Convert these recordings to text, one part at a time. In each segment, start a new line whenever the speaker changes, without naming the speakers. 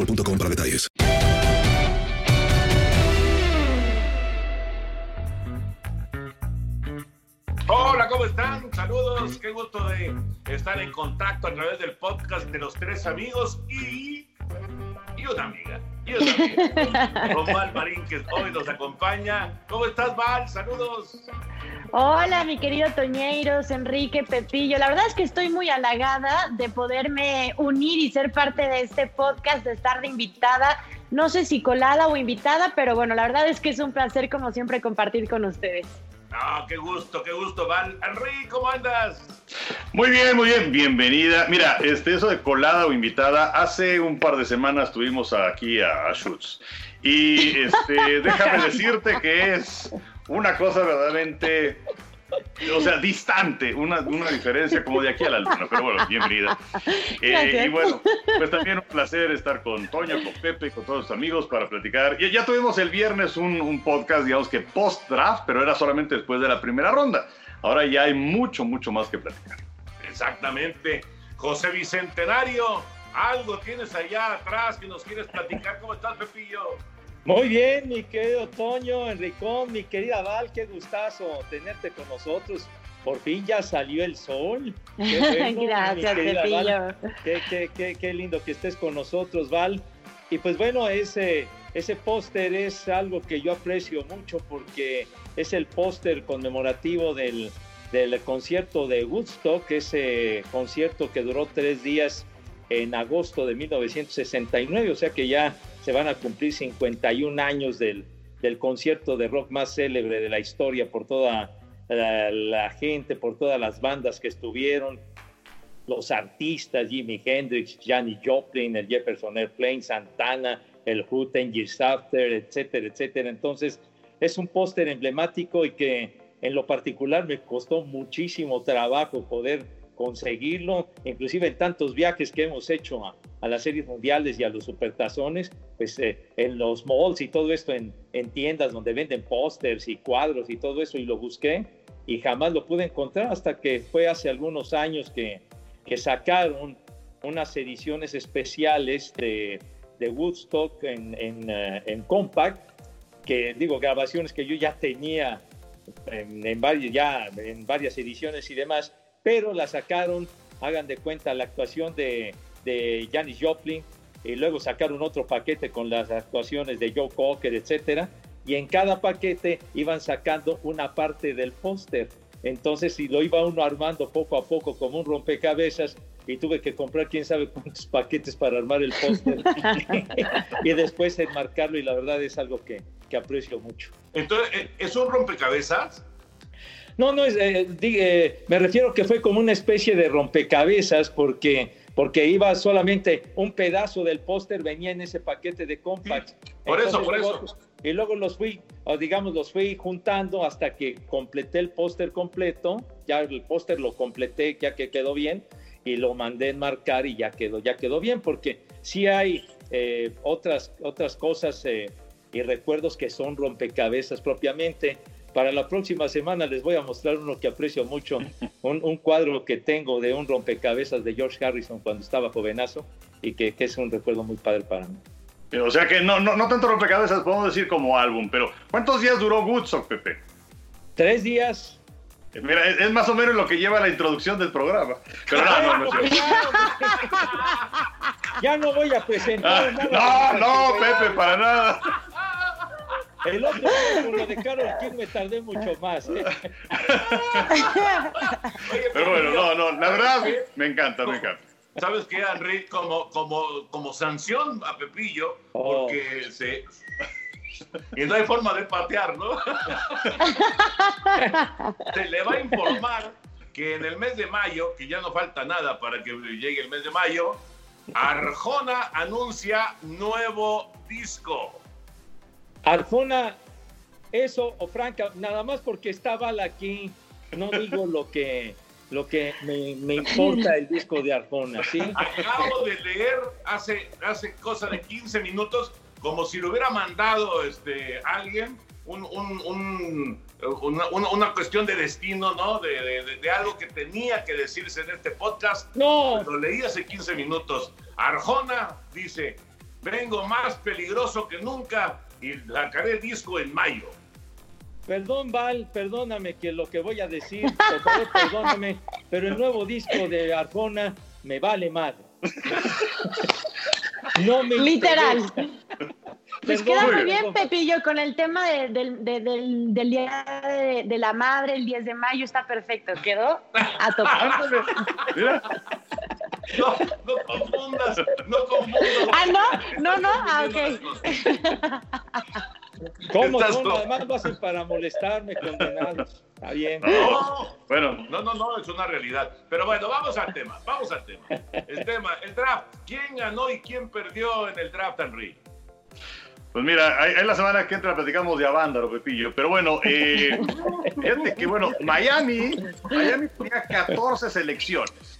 boostmobile.com para detalles.
Hola, ¿cómo están? Saludos, qué gusto de estar en contacto a través del podcast de los tres amigos y, y una amiga. Y una amiga. Con Val Marín, que hoy nos acompaña. ¿Cómo estás, Val? Saludos.
Hola, mi querido Toñeiros, Enrique, Pepillo. La verdad es que estoy muy halagada de poderme unir y ser parte de este podcast, de estar de invitada. No sé si colada o invitada, pero bueno, la verdad es que es un placer, como siempre, compartir con ustedes.
Ah, qué gusto, qué gusto, Val. Henry, ¿cómo andas?
Muy bien, muy bien, bienvenida. Mira, este, eso de colada o invitada, hace un par de semanas tuvimos aquí a, a Schutz. Y este, déjame decirte que es una cosa verdaderamente, o sea, distante, una, una diferencia como de aquí a la luna, pero bueno, bienvenida. Eh, y bueno, pues también un placer estar con Toño, con Pepe, con todos los amigos para platicar. Ya, ya tuvimos el viernes un, un podcast, digamos que post-draft, pero era solamente después de la primera ronda. Ahora ya hay mucho, mucho más que platicar.
Exactamente. José Bicentenario, algo tienes allá atrás que nos quieres platicar. ¿Cómo estás, Pepillo?
Muy bien, mi querido Toño, Enricón, mi querida Val, qué gustazo tenerte con nosotros. Por fin ya salió el sol. Qué bueno,
Gracias.
Val. Qué, qué, qué, qué lindo que estés con nosotros, Val. Y pues bueno, ese, ese póster es algo que yo aprecio mucho porque es el póster conmemorativo del, del concierto de Woodstock, ese concierto que duró tres días en agosto de 1969, o sea que ya se van a cumplir 51 años del, del concierto de rock más célebre de la historia por toda la, gente, por todas las bandas que estuvieron, los artistas, Jimi Hendrix, Janis Joplin, el Jefferson Airplane, Santana, el Who, Ten Years After, etcétera, etcétera. Entonces, es un póster emblemático y que en lo particular me costó muchísimo trabajo poder conseguirlo, inclusive en tantos viajes que hemos hecho a, las series mundiales y a los supertazones, pues eh, en los malls y todo esto, en, en tiendas donde venden pósters y cuadros y todo eso, y lo busqué y jamás lo pude encontrar hasta que fue hace algunos años que, sacaron unas ediciones especiales de, de Woodstock en, eh, Compact, que digo, grabaciones que yo ya tenía en varias ediciones y demás, pero la sacaron, hagan de cuenta, la actuación de, de Janis Joplin, y luego sacaron otro paquete con las actuaciones de Joe Cocker, etcétera, y en cada paquete iban sacando una parte del póster. Entonces, si lo iba uno armando poco a poco como un rompecabezas, y tuve que comprar quién sabe cuántos paquetes para armar el póster y después enmarcarlo y la verdad es algo que, que aprecio mucho.
Entonces, ¿e-, ¿es un rompecabezas?
No, no, es, eh, eh, me refiero que fue como una especie de rompecabezas porque, porque iba solamente un pedazo del póster, venía en ese paquete de compacts.
por eso, por eso.
Y luego los fui, digamos, los fui juntando hasta que completé el póster completo. Ya el póster lo completé, ya que quedó bien, y lo mandé enmarcar y ya quedó, ya quedó bien, porque sí hay eh, otras, otras cosas y recuerdos que son rompecabezas propiamente. Para la próxima semana les voy a mostrar uno que aprecio mucho, un, cuadro que tengo de un rompecabezas de George Harrison cuando estaba jovenazo y que, es un recuerdo muy padre para mí.
O sea que no, no, no tanto rompecabezas, podemos decir como álbum, pero ¿cuántos días duró Woodstock, Pepe?
Tres días.
Eh, mira, es, más o menos lo que lleva la introducción del programa. Pero no, no, no,
Ya no voy a presentar
ah, No, no, Pepe, para nada.
El otro con lo de Carol King me tardé mucho más. ¿eh?
Pero bueno, no, no, la verdad me encanta, me encanta.
¿Sabes qué, Henry? Como, como, como sanción a Pepillo,
Oh.
porque se... Y no hay forma de patear, ¿no? Se le va a informar que en el mes de mayo, que ya no falta nada para que llegue el mes de mayo, Arjona anuncia nuevo disco.
Arjona, eso o Franca, nada más porque estaba aquí, no digo lo que lo que me, me importa el disco de Arjona, ¿sí?
Acabo de leer hace, hace cosa de 15 minutos, como si lo hubiera mandado este, alguien, un, un, un, una, una, cuestión de destino, ¿no? De, de, de, algo que tenía que decirse en este podcast.
No.
Lo leí hace 15 minutos. Arjona dice, vengo más peligroso que nunca y sacaré disco en mayo.
Perdón, Val, perdóname que lo que voy a decir, por favor, perdóname, pero el nuevo disco de Arjona me vale madre.
No me Literal. Pues queda muy bien, Pepillo, con el tema de, de, de, del, del, Día de, la Madre, el 10 de mayo, está perfecto. Quedó a tocar.
No, no confundas, no confundas.
Ah, no, no, no, ah, ok.
¿Cómo son? Además lo hacen para molestarme, condenados. Está bien.
No, bueno, no, no, no, es una realidad. Pero bueno, vamos al tema, vamos al tema. El tema, el draft. ¿Quién ganó y quién perdió en el draft, Henry?
Pues mira, en la semana que entra platicamos de Avándaro, Pepillo. Pero bueno, eh, fíjate que bueno, Miami, Miami tenía 14 selecciones.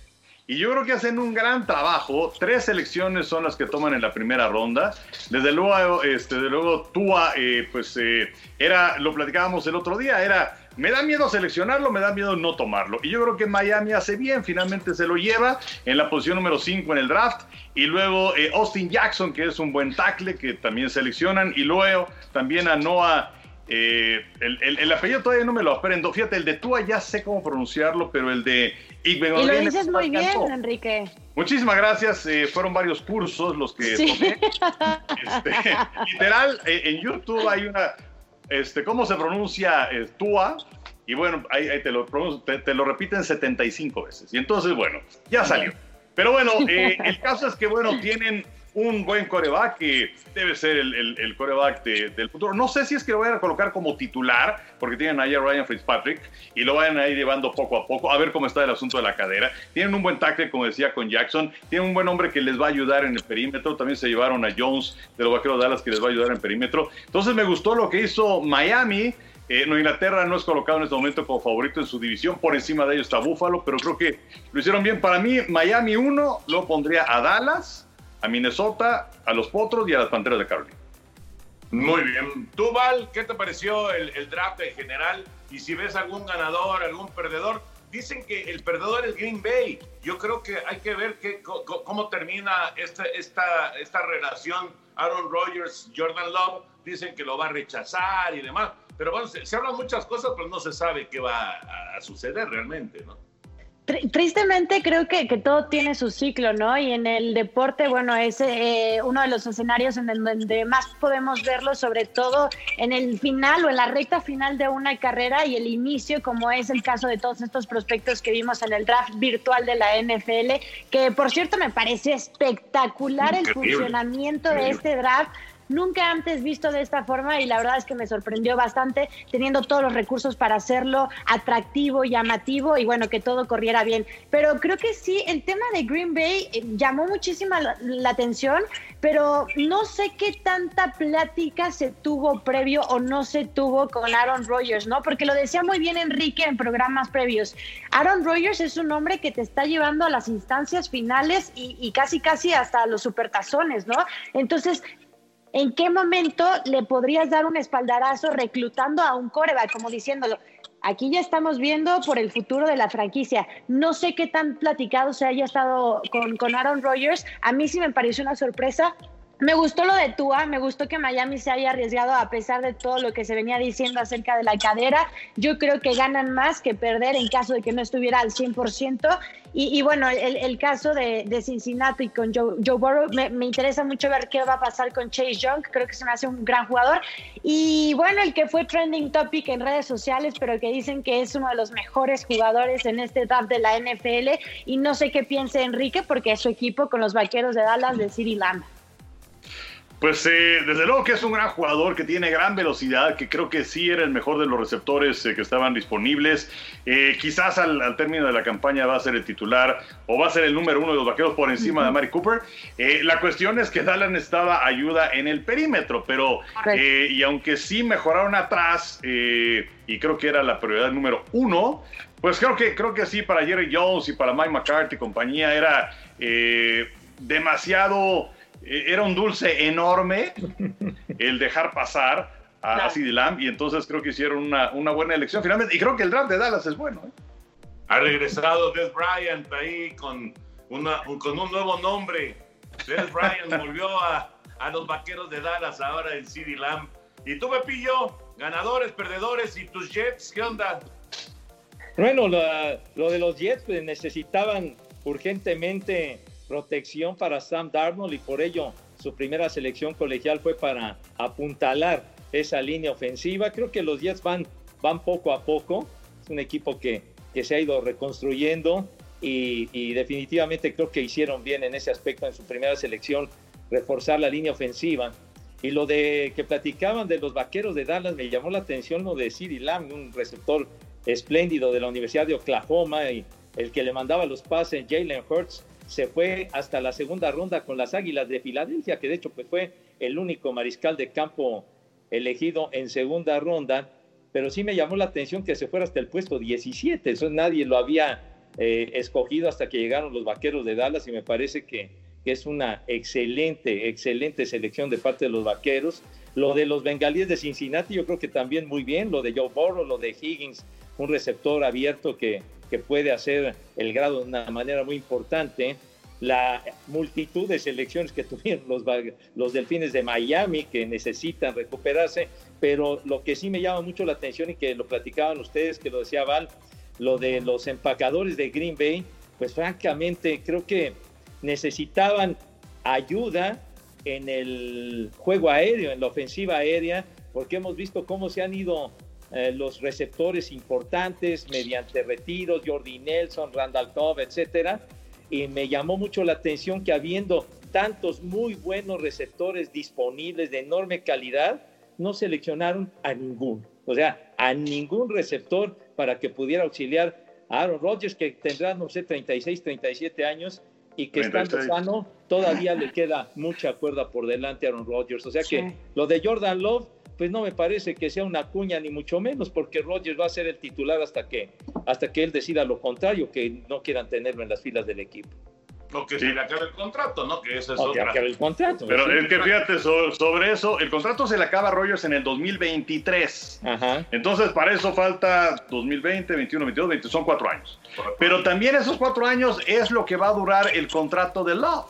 Y yo creo que hacen un gran trabajo. Tres selecciones son las que toman en la primera ronda. Desde luego, este, desde luego Tua, eh, pues eh, era, lo platicábamos el otro día, era, me da miedo seleccionarlo, me da miedo no tomarlo. Y yo creo que Miami hace bien, finalmente se lo lleva en la posición número 5 en el draft. Y luego eh, Austin Jackson, que es un buen tackle, que también seleccionan. Y luego también a Noah. Eh, el, el, el, apellido todavía no me lo aprendo. Fíjate, el de Tua ya sé cómo pronunciarlo, pero el de
Igben Y lo dices muy bien, Enrique.
Muchísimas gracias. Eh, fueron varios cursos los que sí. tomé. Este, literal, eh, en YouTube hay una. Este, ¿Cómo se pronuncia eh, Tua? Y bueno, ahí, ahí te, lo, te, te, lo repiten 75 veces. Y entonces, bueno, ya salió. Pero bueno, el caso es que, bueno, tienen un buen coreback que debe ser el, el, el coreback de, del futuro. No sé si es que lo vayan a colocar como titular, porque tienen ahí a Ryan Fitzpatrick y lo vayan a ir llevando poco a poco, a ver cómo está el asunto de la cadera. Tienen un buen tackle, como decía, con Jackson. Tienen un buen hombre que les va a ayudar en el perímetro. También se llevaron a Jones de los Vaqueros de Dallas que les va a ayudar en el perímetro. Entonces me gustó lo que hizo Miami. Eh, Inglaterra no es colocado en este momento como favorito en su división. Por encima de ellos está Buffalo, pero creo que lo hicieron bien. Para mí, Miami 1 lo pondría a Dallas a Minnesota, a los Potros y a las Panteras de Carolina.
Muy bien. Tú, Val, ¿qué te pareció el, draft en general? Y si ves algún ganador, algún perdedor, dicen que el perdedor es Green Bay. Yo creo que hay que ver cómo termina esta, esta, esta relación Aaron Rodgers, Jordan Love. Dicen que lo va a rechazar y demás. Pero bueno, se, se hablan muchas cosas, pero no se sabe qué va a, a suceder realmente, ¿no?
Tristemente creo que, que, todo tiene su ciclo, ¿no? Y en el deporte, bueno, es eh, uno de los escenarios en donde más podemos verlo, sobre todo en el final o en la recta final de una carrera y el inicio, como es el caso de todos estos prospectos que vimos en el draft virtual de la NFL, que por cierto me parece espectacular el funcionamiento de este draft nunca antes visto de esta forma y la verdad es que me sorprendió bastante teniendo todos los recursos para hacerlo atractivo, llamativo y bueno, que todo corriera bien. Pero creo que sí, el tema de Green Bay eh, llamó muchísima la, atención, pero no sé qué tanta plática se tuvo previo o no se tuvo con Aaron Rodgers, ¿no? Porque lo decía muy bien Enrique en programas previos. Aaron Rodgers es un hombre que te está llevando a las instancias finales y, y casi casi hasta los supertazones, ¿no? Entonces, ¿En qué momento le podrías dar un espaldarazo reclutando a un coreback, como diciéndolo? Aquí ya estamos viendo por el futuro de la franquicia. No sé qué tan platicado se haya estado con, con Aaron Rodgers. A mí sí me pareció una sorpresa. Me gustó lo de Tua, me gustó que Miami se haya arriesgado a pesar de todo lo que se venía diciendo acerca de la cadera. Yo creo que ganan más que perder en caso de que no estuviera al 100%. Y, bueno, el, caso de, Cincinnati con Joe, Joe Burrow, me, interesa mucho ver qué va a pasar con Chase Young, creo que se me hace un gran jugador. Y bueno, el que fue trending topic en redes sociales, pero que dicen que es uno de los mejores jugadores en este draft de la NFL. Y no sé qué piense Enrique, porque es su equipo con los vaqueros de Dallas de City Lamb.
Pues eh, desde luego que es un gran jugador que tiene gran velocidad, que creo que sí era el mejor de los receptores eh, que estaban disponibles. Eh, quizás al, término de la campaña va a ser el titular o va a ser el número uno de los vaqueros por encima de Mari Cooper. la cuestión es que Dallas necesitaba ayuda en el perímetro, pero y aunque sí mejoraron atrás y creo que era la prioridad número uno, pues creo que creo que sí para Jerry Jones y para Mike McCarthy y compañía era demasiado era un dulce enorme el dejar pasar a, no. Lamb y entonces creo que hicieron una, una, buena elección finalmente y creo que el draft de Dallas es bueno. ¿eh?
Ha regresado Des Bryant ahí con, una, con un nuevo nombre. Des Bryant volvió a, a, los vaqueros de Dallas ahora en CD Lamb. Y tú, Pepillo, ganadores, perdedores y tus Jets, ¿qué onda?
Bueno, lo, lo de los Jets pues, necesitaban urgentemente protección para Sam Darnold y por ello su primera selección colegial fue para apuntalar esa línea ofensiva. Creo que los Jets van, van poco a poco. Es un equipo que, que se ha ido reconstruyendo y, definitivamente creo que hicieron bien en ese aspecto en su primera selección, reforzar la línea ofensiva. Y lo de que platicaban de los vaqueros de Dallas, me llamó la atención lo de Siri Lamb, un receptor espléndido de la Universidad de Oklahoma y el que le mandaba los pases, Jalen Hurts se fue hasta la segunda ronda con las Águilas de Filadelfia, que de hecho pues, fue el único mariscal de campo elegido en segunda ronda, pero sí me llamó la atención que se fuera hasta el puesto 17, eso nadie lo había eh, escogido hasta que llegaron los Vaqueros de Dallas y me parece que, que, es una excelente, excelente selección de parte de los Vaqueros. Lo de los Bengalíes de Cincinnati yo creo que también muy bien, lo de Joe Burrow, lo de Higgins, un receptor abierto que que puede hacer el grado de una manera muy importante. La multitud de selecciones que tuvieron los, los delfines de Miami que necesitan recuperarse, pero lo que sí me llama mucho la atención y que lo platicaban ustedes, que lo decía Val, lo de los empacadores de Green Bay, pues francamente creo que necesitaban ayuda en el juego aéreo, en la ofensiva aérea, porque hemos visto cómo se han ido eh, los receptores importantes mediante retiros, Jordi Nelson, Randall Cobb, etcétera. Y me llamó mucho la atención que habiendo tantos muy buenos receptores disponibles de enorme calidad, no seleccionaron a ninguno. O sea, a ningún receptor para que pudiera auxiliar a Aaron Rodgers, que tendrá, no sé, 36, 37 años y que estando sano todavía le queda mucha cuerda por delante a Aaron Rodgers. O sea que lo de Jordan Love pues no me parece que sea una cuña ni mucho menos, porque Rodgers va a ser el titular hasta que, hasta que él decida lo contrario, que no quieran tenerlo en las filas del equipo.
No, que se le acabe el contrato, ¿no? Que eso es o otra.
el contrato.
Pero es que fíjate, sobre eso, el contrato se le acaba a Rogers en el 2023. Ajá. Entonces, para eso falta 2020, 21, 22, 22, son cuatro años. Pero también esos cuatro años es lo que va a durar el contrato de Love.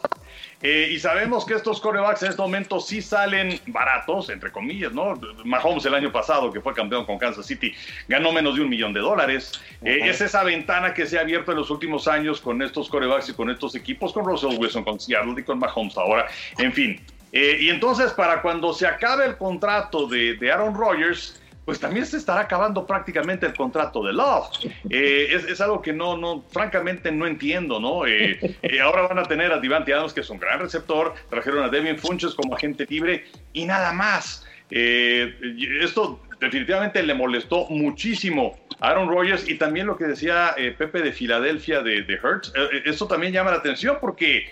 Eh, y sabemos que estos corebacks en este momento sí salen baratos, entre comillas, ¿no? Mahomes el año pasado, que fue campeón con Kansas City, ganó menos de un millón de dólares. Eh, es esa ventana que se ha abierto en los últimos años con estos corebacks y con estos equipos, con Russell Wilson, con Seattle y con Mahomes ahora. En fin. Eh, y entonces, para cuando se acabe el contrato de, de Aaron Rodgers, pues también se estará acabando prácticamente el contrato de Love. Eh, es, algo que no, no, francamente no entiendo, ¿no? Eh, eh, ahora van a tener a Divante Adams, que es un gran receptor, trajeron a Devin Funches como agente libre y nada más. esto definitivamente le molestó muchísimo a Aaron Rodgers y también lo que decía Pepe de Filadelfia de, de Hertz. esto también llama la atención porque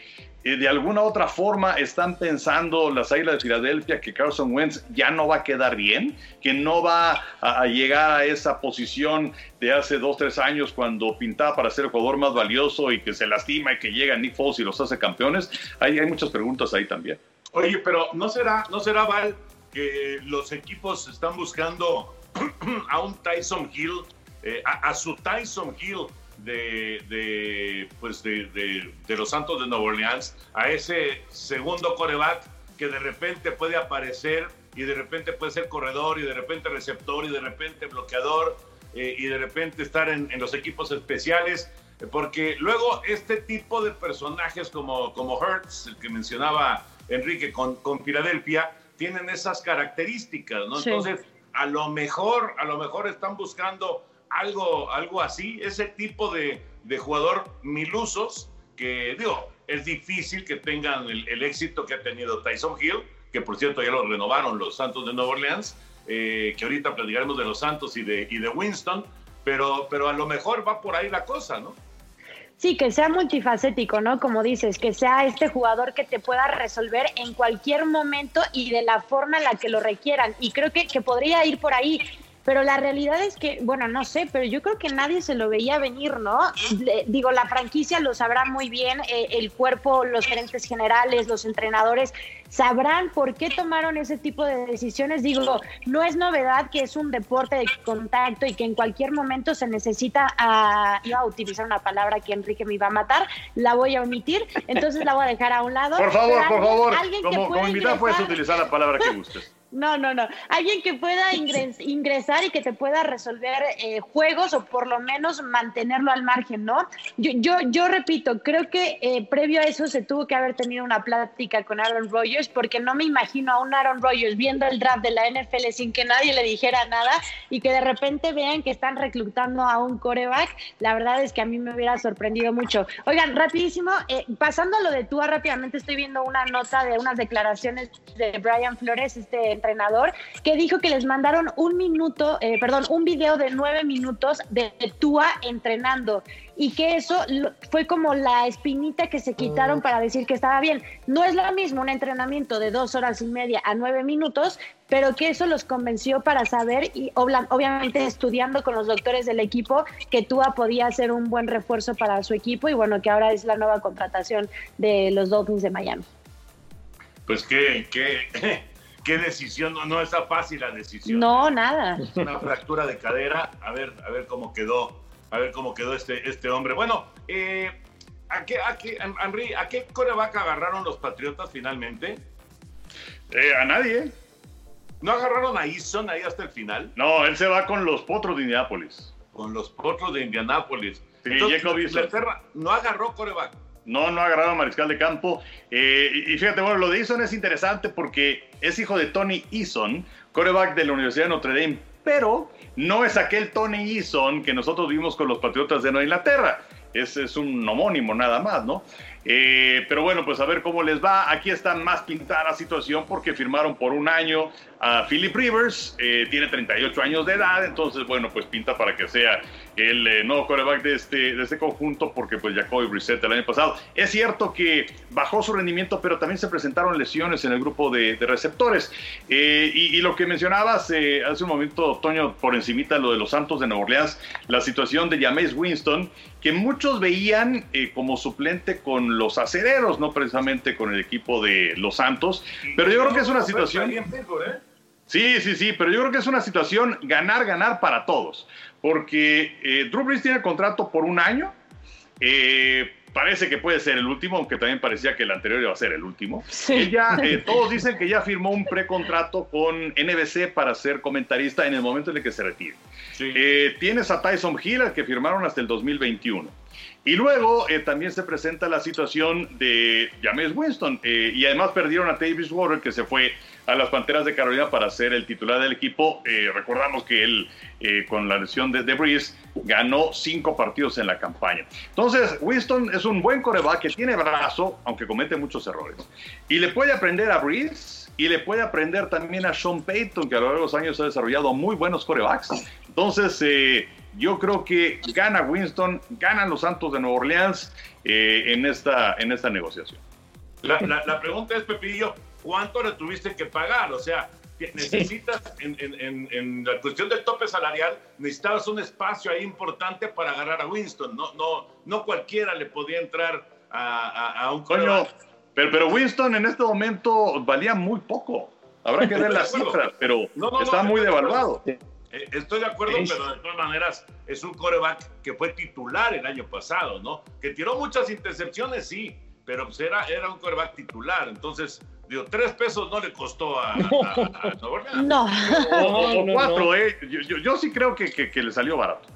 eh, de alguna otra forma están pensando las Águilas de Filadelfia que Carson Wentz ya no va a quedar bien, que no va a, llegar a esa posición de hace dos, tres años cuando pintaba para ser el jugador más valioso y que se lastima y que llega Nick Foles y los hace campeones. Hay, muchas preguntas ahí también.
Oye, pero ¿no será, no será Val, que los equipos están buscando a un Tyson Hill, eh, a su Tyson Hill? De, pues de, los Santos de Nueva Orleans a ese segundo coreback que de repente puede aparecer y de repente puede ser corredor y de repente receptor y de repente bloqueador eh, y de repente estar en, los equipos especiales. Porque luego este tipo de personajes como, como Hertz, el que mencionaba Enrique con, con Filadelfia, tienen esas características, ¿no? Entonces, a lo mejor, a lo mejor están buscando algo, algo así, ese tipo de, de jugador milusos que, digo, es difícil que tengan el, éxito que ha tenido Tyson Hill, que por cierto ya lo renovaron los Santos de Nueva Orleans, eh, que ahorita platicaremos de los Santos y de, y de Winston, pero, pero a lo mejor va por ahí la cosa, ¿no?
Sí, que sea multifacético, ¿no? Como dices, que sea este jugador que te pueda resolver en cualquier momento y de la forma en la que lo requieran. Y creo que, que podría ir por ahí pero la realidad es que, bueno, no sé, pero yo creo que nadie se lo veía venir, ¿no? digo, la franquicia lo sabrá muy bien, eh, el cuerpo, los gerentes generales, los entrenadores, sabrán por qué tomaron ese tipo de decisiones. Digo, no es novedad que es un deporte de contacto y que en cualquier momento se necesita, a, iba a utilizar una palabra que Enrique me iba a matar, la voy a omitir, entonces la voy a dejar a un lado.
Por favor, por favor, como, como invitado puedes utilizar la palabra que gustes.
No, no, no. Alguien que pueda ingresar y que te pueda resolver eh, juegos o por lo menos mantenerlo al margen, ¿no? Yo, yo, yo repito, creo que eh, previo a eso se tuvo que haber tenido una plática con Aaron Rodgers porque no me imagino a un Aaron Rodgers viendo el draft de la NFL sin que nadie le dijera nada y que de repente vean que están reclutando a un coreback. La verdad es que a mí me hubiera sorprendido mucho. Oigan, rapidísimo, eh, pasando a lo de Tua rápidamente, estoy viendo una nota de unas declaraciones de Brian Flores, este entrenador, que dijo que les mandaron un minuto, eh, perdón, un video de nueve minutos de Tua entrenando y que eso fue como la espinita que se quitaron mm. para decir que estaba bien. No es lo mismo un entrenamiento de dos horas y media a nueve minutos, pero que eso los convenció para saber y obviamente estudiando con los doctores del equipo que Tua podía ser un buen refuerzo para su equipo y bueno, que ahora es la nueva contratación de los Dolphins de Miami.
Pues qué, qué, qué decisión, no, no está fácil la decisión.
No, nada.
Una fractura de cadera, a ver, a ver cómo quedó, a ver cómo quedó este, este hombre. Bueno, eh, ¿a qué, a qué, Henry, ¿a qué coreback agarraron los Patriotas finalmente?
Eh, a nadie.
¿No agarraron a Eason ahí hasta el final?
No, él se va con los Potros de Indianápolis.
Con los Potros de Indianápolis.
Sí, Jacob
Inglaterra no agarró coreback.
No, no agarrado a Mariscal de Campo. Eh, y fíjate, bueno, lo de Eason es interesante porque es hijo de Tony Eason, coreback de la Universidad de Notre Dame, pero no es aquel Tony Eason que nosotros vimos con los Patriotas de Nueva Inglaterra. Es, es un homónimo nada más, ¿no? Eh, pero bueno, pues a ver cómo les va. Aquí está más pintada la situación porque firmaron por un año a Philip Rivers. Eh, tiene 38 años de edad, entonces bueno, pues pinta para que sea el eh, nuevo coreback de este, de este conjunto porque pues Jacoby Brissett el año pasado. Es cierto que bajó su rendimiento, pero también se presentaron lesiones en el grupo de, receptores. Y, lo que mencionabas hace un momento, Toño, por encimita lo de los Santos de Nueva Orleans, la situación de Jameis Winston, que muchos veían como suplente con los acereros, no precisamente con el equipo de los Santos. Pero yo creo que es una situación. ¿eh? Sí, sí, sí, pero yo creo que es una situación ganar, ganar para todos. Porque eh, Drew Brees tiene contrato por un año. Eh, parece que puede ser el último, aunque también parecía que el anterior iba a ser el último. Ella, eh, todos dicen que ya firmó un precontrato con NBC para ser comentarista en el momento en el que se retire. Eh, tienes a Tyson Hill, al que firmaron hasta el 2021. Y luego eh, también se presenta la situación de James Winston. eh, y además perdieron a Davis Water, que se fue a las Panteras de Carolina para ser el titular del equipo. Eh, recordamos que él, eh, con la lesión de, de Breeze, ganó cinco partidos en la campaña. Entonces, Winston es un buen coreback que tiene brazo, aunque comete muchos errores. Y le puede aprender a Breeze y le puede aprender también a Sean Payton, que a lo largo de los años ha desarrollado muy buenos corebacks. Entonces, yo creo que gana Winston, ganan los Santos de Nueva Orleans eh, en, esta, en esta negociación.
La, la- la pregunta es, Pepillo, ¿cuánto le tuviste que pagar? O sea, necesitas, en, en- en- en la cuestión del tope salarial, necesitabas un espacio ahí importante para agarrar a Winston. No, no, no cualquiera le podía entrar a, a- a un
Coño, pero, pero Winston en este momento valía muy poco. Habrá que ver las cifras, pero
No, no,
está
no,
muy devaluado.
Eh, Estoy de acuerdo,
Es-
pero de todas maneras es un coreback que fue titular el año pasado, ¿no? Que tiró muchas intercepciones, sí, pero pues era, era un coreback titular. Entonces, digo, tres pesos no le costó a, a- a Nueva Orleans.
No.
O, o- o
no,
cuatro,
no.
¿eh? Yo, yo- yo sí creo que, que- que le salió barato.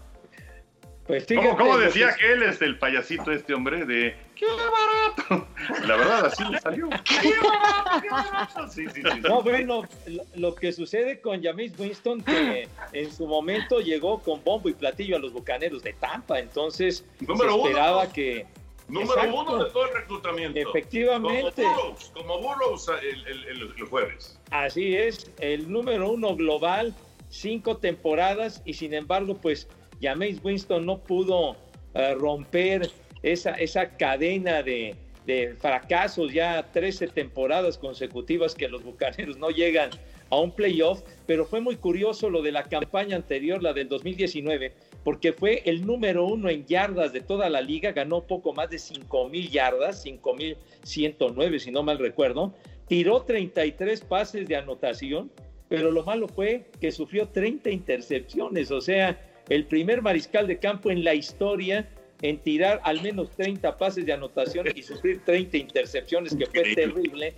Pues
¿Cómo,
fíjate
cómo decía
que-
que él es el payasito este hombre de ¡Qué barato! La verdad, así le salió. ¡Qué barato! ¡Qué barato! Sí, sí, sí.
No, bueno, lo, lo que sucede con James Winston, que en su momento llegó con bombo y platillo a los bucaneros de Tampa, entonces
Número
se esperaba que.
Número
Exacto.
uno de todo el reclutamiento.
Efectivamente.
Como Burrows, como Burrows el, el- el- el jueves.
Así es, el número uno global, cinco temporadas, y sin embargo, pues James Winston no pudo eh, romper esa, esa cadena de, de fracasos, ya 13 temporadas consecutivas que los bucaneros no llegan a un playoff, pero fue muy curioso lo de la campaña anterior, la del 2019, porque fue el número uno en yardas de toda la liga, ganó poco más de 5 mil yardas, 5 mil 109 si no mal recuerdo, tiró 33 pases de anotación, pero lo malo fue que sufrió 30 intercepciones, o sea, el primer mariscal de campo en la historia en tirar al menos 30 pases de anotación y sufrir 30 intercepciones, que fue terrible,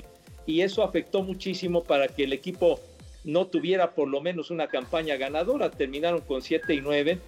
y eso afectó muchísimo para que el equipo no tuviera por lo menos una campaña ganadora, terminaron con 7 y 9,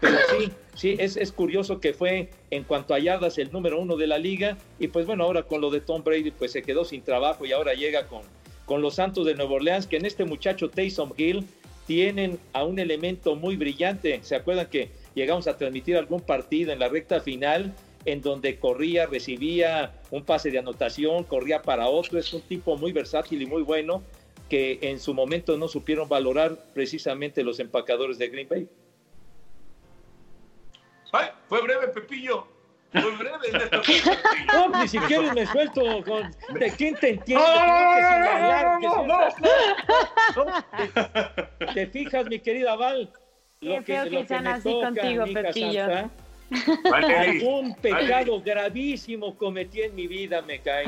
pero sí, sí, es, es curioso que fue en cuanto a yardas el número uno de la liga, y pues bueno, ahora con lo de Tom Brady, pues se quedó sin trabajo y ahora llega con, con los Santos de Nueva Orleans, que en este muchacho Taysom Hill tienen a un elemento muy brillante. ¿Se acuerdan que llegamos a transmitir algún partido en la recta final en donde corría, recibía un pase de anotación, corría para otro? Es un tipo muy versátil y muy bueno que en su momento no supieron valorar precisamente los empacadores de Green Bay.
Ay, fue breve, Pepillo. Fue breve.
No, ni siquiera me suelto con... ¿De quién te entiendo?
No, no,
Creo que sin
no,
hablar,
no,
que sin- ¿Te, te fijas, mi querida Val?
Qué feo que sean así contigo,
mija
Pepillo.
santa. Algún pecado gravísimo cometí en mi vida, me cae.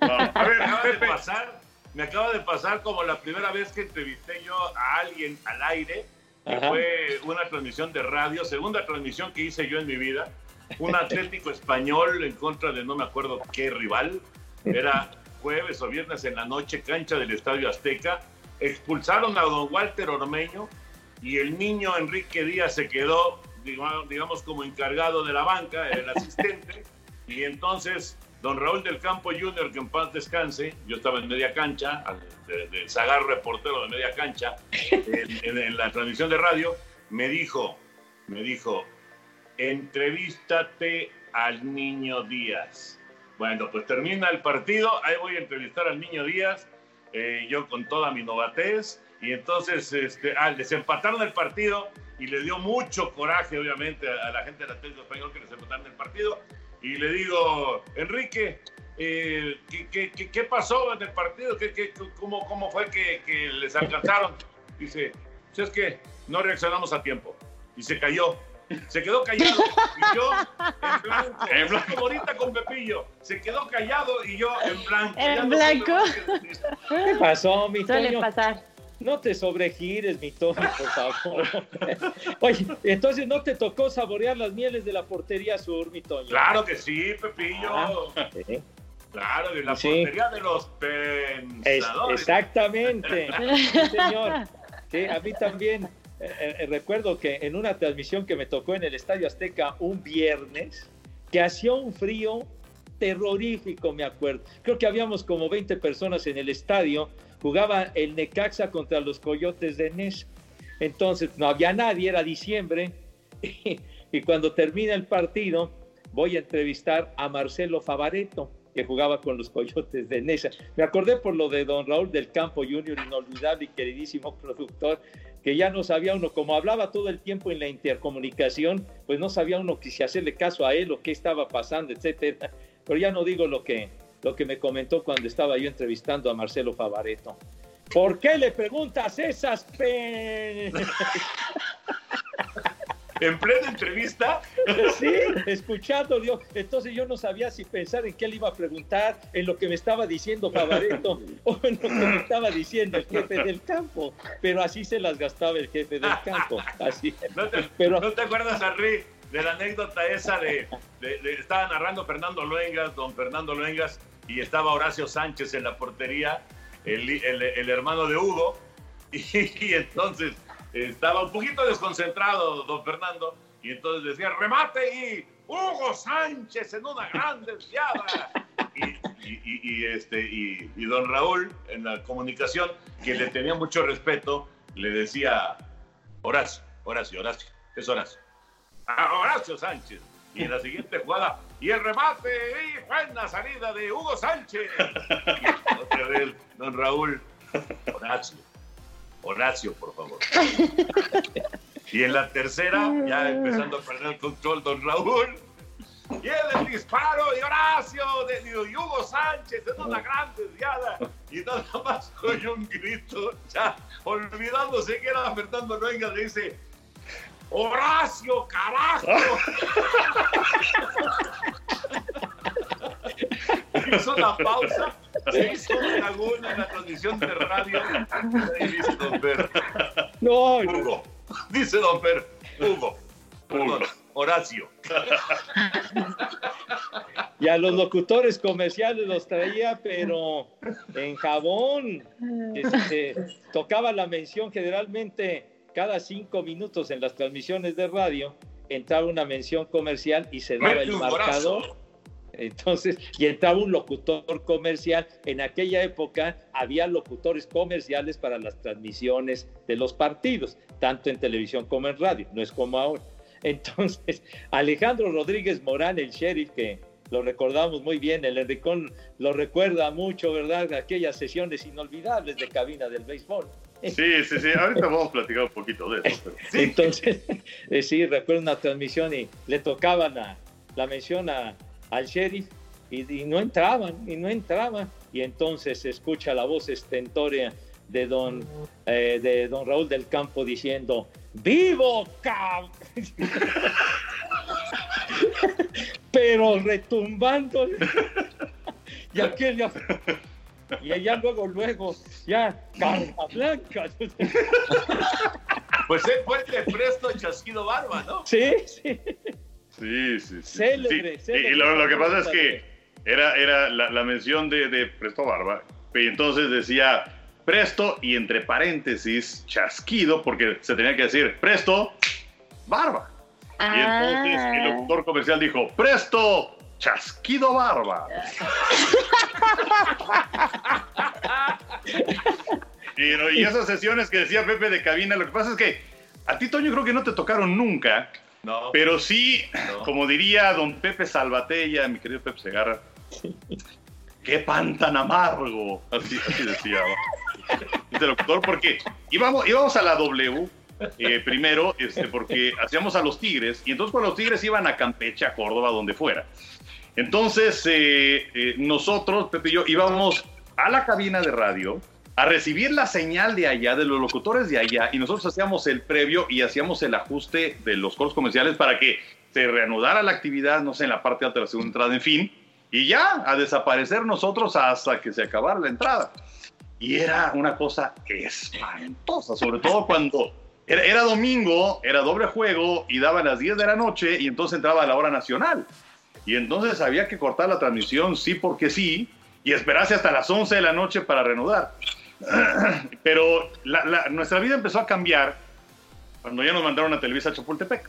A ver, me acaba de pasar, me acaba de pasar como la primera vez que entrevisté yo a alguien al aire, que
Ajá.
fue una transmisión de radio, segunda transmisión que hice yo en mi vida, un Atlético español en contra de no me acuerdo qué rival, era jueves o viernes en la noche, cancha del Estadio Azteca, expulsaron a don Walter Ormeño y el niño Enrique Díaz se quedó, digamos, como encargado de la banca, el asistente, y entonces don Raúl del Campo Jr., que en paz descanse, yo estaba en media cancha, de, de Zagar reportero de media cancha, en, en- en la transmisión de radio, me dijo, me dijo, entrevístate al niño Díaz. Bueno, pues termina el partido, ahí voy a entrevistar al niño Díaz, eh, yo con toda mi novatez, y entonces este, ah, desempataron el partido y le dio mucho coraje, obviamente, a, a la gente del Atlético Español que les empataron el partido. Y le digo, Enrique, eh, ¿qué, qué, qué- qué pasó en el partido? ¿Qué, qué- cómo, ¿Cómo fue que, que les alcanzaron? Dice, "Si es que no reaccionamos a tiempo. Y se cayó. Se quedó callado. Y yo en blanco.
En blanco.
ahorita con Pepillo. Se quedó callado y yo en blanco.
En blanco.
¿Qué pasó, mi
Suele
Toño?
pasar.
No te sobregires, mi Tony, por favor. Oye, entonces no te tocó saborear las mieles de la portería sur, mi Toño.
Claro que sí, Pepillo.
Ah.
Claro, de la
Sí.
portería de los
Es-
pensadores.
exactamente, sí, señor. Sí, a mí también. eh, eh, recuerdo que en una transmisión que me tocó en el Estadio Azteca un viernes, que hacía un frío terrorífico, me acuerdo. Creo que habíamos como 20 personas en el estadio, jugaba el Necaxa contra los Coyotes de Nes. Entonces no había nadie, era diciembre, y, cuando termina el partido voy a entrevistar a Marcelo Favareto, que jugaba con los Coyotes de Nesa. Me acordé por lo de don Raúl del Campo Junior, inolvidable y queridísimo productor, que ya no sabía uno, como hablaba todo el tiempo en la intercomunicación, pues no sabía uno que si hacerle caso a él o qué estaba pasando, etcétera. Pero ya no digo lo que, lo que me comentó cuando estaba yo entrevistando a Marcelo Favareto. ¿Por qué le preguntas esas pen...
En plena entrevista.
Sí, escuchando, yo, entonces yo no sabía si pensar en qué le iba a preguntar, en lo que me estaba diciendo Favareto o en lo que me estaba diciendo el jefe del campo, pero así se las gastaba el jefe del campo, así.
¿No te,
Pero-
¿no te acuerdas, Henry, de la anécdota esa de, de- de- estaba narrando Fernando Luengas, don Fernando Luengas, y estaba Horacio Sánchez en la portería, el, el- el hermano de Hugo, y, y entonces estaba un poquito desconcentrado don Fernando, y entonces decía, remate y Hugo Sánchez en una gran desviada. Y, y- y- este, y, y don Raúl, en la comunicación, que le tenía mucho respeto, le decía, Horacio, Horacio, Horacio, es Horacio. A Horacio Sánchez. Y en la siguiente jugada, y el remate, y buena salida de Hugo Sánchez. Otra vez, don Raúl, Horacio, Horacio, por favor. Y en la tercera, ya empezando a perder el control, don Raúl. Y el disparo de Horacio, de, Hugo Sánchez, en una gran desviada. Y nada más con un grito, ya olvidándose que era Fernando Luengas, le dice: ¡Horacio, carajo! hizo una pausa, se hizo una laguna en la transmisión de radio. Y dice Don Per,
No,
Hugo, dice Don Per, Hugo, perdón, Horacio.
y a los locutores comerciales los traía, pero en jabón. Este, tocaba la mención generalmente cada cinco minutos en las transmisiones de radio, entraba una mención comercial y se daba el marcador. Entonces, y entraba un locutor comercial. En aquella época había locutores comerciales para las transmisiones de los partidos, tanto en televisión como en radio, no es como ahora. Entonces, Alejandro Rodríguez Morán, el sheriff, que lo recordamos muy bien, el Enricón lo recuerda mucho, ¿verdad? Aquellas sesiones inolvidables de cabina del béisbol.
Sí, sí, sí. Ahorita vamos a platicar un poquito de eso. pero-
Entonces, eh, sí, recuerdo una transmisión y le tocaban la, la mención a- al sheriff y, y no entraban, y no entraban. Y entonces se escucha la voz estentórea de don, eh, de don Raúl del Campo diciendo, ¡Vivo, cab! Pero retumbando. y aquel ya... Y ella luego, luego, ya, carta blanca.
Pues él fue el de Presto Chasquido Barba, ¿no?
Sí, sí.
Sí, sí, sí.
Célebre,
Sí,
célebre.
Y lo, lo que pasa es que era, era la, la mención de, de Presto Barba. Y entonces decía Presto y entre paréntesis chasquido, porque se tenía que decir Presto Barba. Y entonces
Ah.
el locutor comercial dijo Presto Chasquido Barba. Y, no, y esas sesiones que decía Pepe de cabina, lo que pasa es que a ti, Toño, creo que no te tocaron nunca.
No.
Pero sí,
No.
como diría don Pepe Salvatella, mi querido Pepe Segarra, qué pan tan amargo. Así, así decía. Este locutor, porque íbamos, íbamos a la W eh, primero, este, porque hacíamos a los Tigres, y entonces cuando los Tigres iban a Campeche, a Córdoba, donde fuera. Entonces, eh, eh, nosotros, Pepe y yo, íbamos a la cabina de radio a recibir la señal de allá, de los locutores de allá, y nosotros hacíamos el previo y hacíamos el ajuste de los coros comerciales para que se reanudara la actividad, no sé, en la parte alta de la segunda entrada, en fin, y ya, a desaparecer nosotros hasta que se acabara la entrada. y era una cosa espantosa, sobre todo cuando era, era domingo, era doble juego y daban las 10 de la noche y entonces entraba a la hora nacional. Y entonces había que cortar la transmisión, sí porque sí, y esperarse hasta las 11 de la noche para reanudar. Pero la- la- nuestra vida empezó a cambiar cuando ya nos mandaron a Televisa Chapultepec.